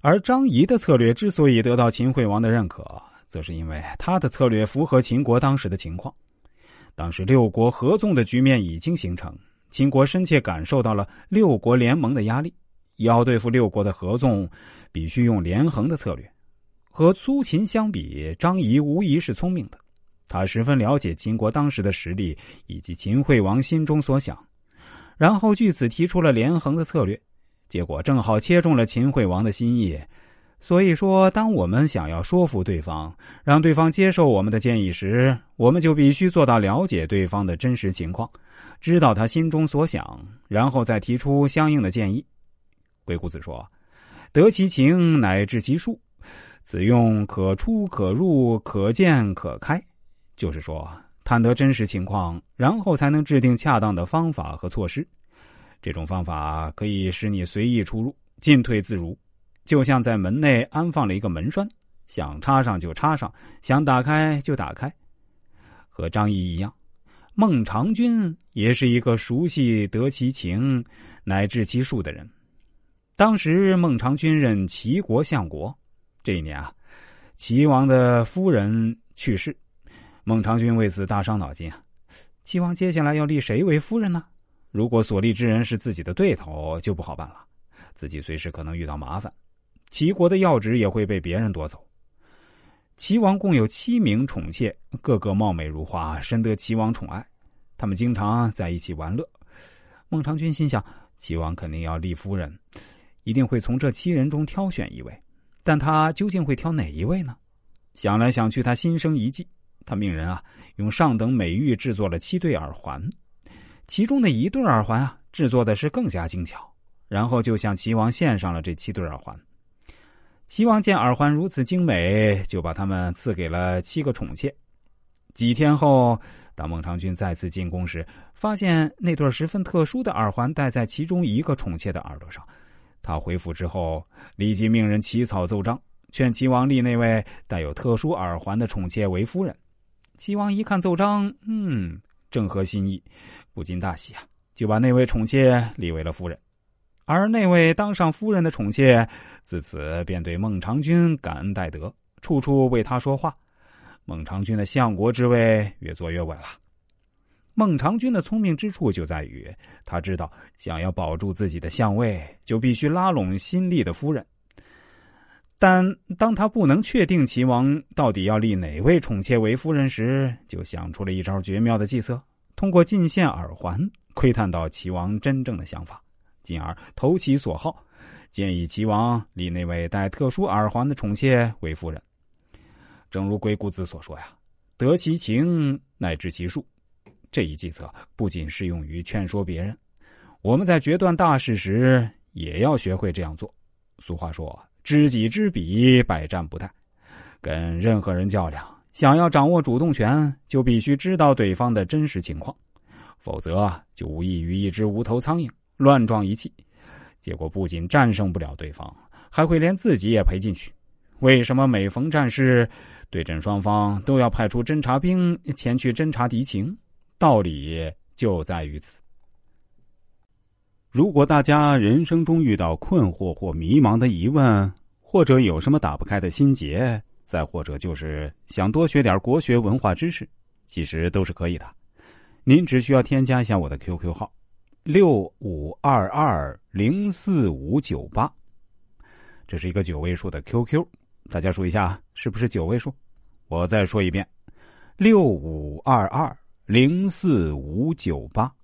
而张仪的策略之所以得到秦惠王的认可，则是因为他的策略符合秦国当时的情况。当时六国合纵的局面已经形成，秦国深切感受到了六国联盟的压力。要对付六国的合纵，必须用连横的策略。和苏秦相比，张仪无疑是聪明的。他十分了解秦国当时的实力以及秦惠王心中所想，然后据此提出了连横的策略。结果正好切中了秦惠王的心意。所以说，当我们想要说服对方，让对方接受我们的建议时，我们就必须做到了解对方的真实情况，知道他心中所想，然后再提出相应的建议。鬼谷子说：“得其情，乃治其术。此用可出可入，可见可开。”就是说，探得真实情况，然后才能制定恰当的方法和措施。这种方法可以使你随意出入，进退自如，就像在门内安放了一个门栓，想插上就插上，想打开就打开。和张仪一样，孟尝君也是一个熟悉得其情，乃至其术的人。当时孟尝君任齐国相国，这一年啊，齐王的夫人去世，孟尝君为此大伤脑筋啊。齐王接下来要立谁为夫人呢？如果所立之人是自己的对头，就不好办了，自己随时可能遇到麻烦，齐国的要职也会被别人夺走。齐王共有七名宠妾，个个貌美如花，深得齐王宠爱，他们经常在一起玩乐。孟尝君心想，齐王肯定要立夫人。一定会从这七人中挑选一位，但他究竟会挑哪一位呢？想来想去，他心生一计。他命人啊，用上等美玉制作了七对耳环，其中的一对耳环啊，制作的是更加精巧。然后就向齐王献上了这七对耳环。齐王见耳环如此精美，就把他们赐给了七个宠妾。几天后，当孟尝君再次进宫时，发现那对十分特殊的耳环戴在其中一个宠妾的耳朵上。他回府之后，立即命人起草奏章，劝齐王立那位带有特殊耳环的宠妾为夫人。齐王一看奏章，嗯，正合心意，不禁大喜啊，就把那位宠妾立为了夫人。而那位当上夫人的宠妾，自此便对孟尝君感恩戴德，处处为他说话。孟尝君的相国之位越坐越稳了。孟尝君的聪明之处就在于，他知道想要保住自己的相位，就必须拉拢新立的夫人。但当他不能确定齐王到底要立哪位宠妾为夫人时，就想出了一招绝妙的计策，通过进献耳环窥探到齐王真正的想法，进而投其所好，建议齐王立那位带特殊耳环的宠妾为夫人。正如鬼谷子所说呀：“得其情，乃治其术。”这一计策不仅适用于劝说别人，我们在决断大事时也要学会这样做。俗话说：“知己知彼，百战不殆。”跟任何人较量，想要掌握主动权，就必须知道对方的真实情况，否则就无异于一只无头苍蝇乱撞一气，结果不仅战胜不了对方，还会连自己也赔进去。为什么每逢战事，对阵双方都要派出侦察兵前去侦察敌情？道理就在于此。如果大家人生中遇到困惑或迷茫的疑问，或者有什么打不开的心结，再或者就是想多学点国学文化知识，其实都是可以的。您只需要添加一下我的 QQ 号：六五二二零四五九八，这是一个九位数的 QQ，大家数一下是不是九位数？我再说一遍：六五二二。零四五九八。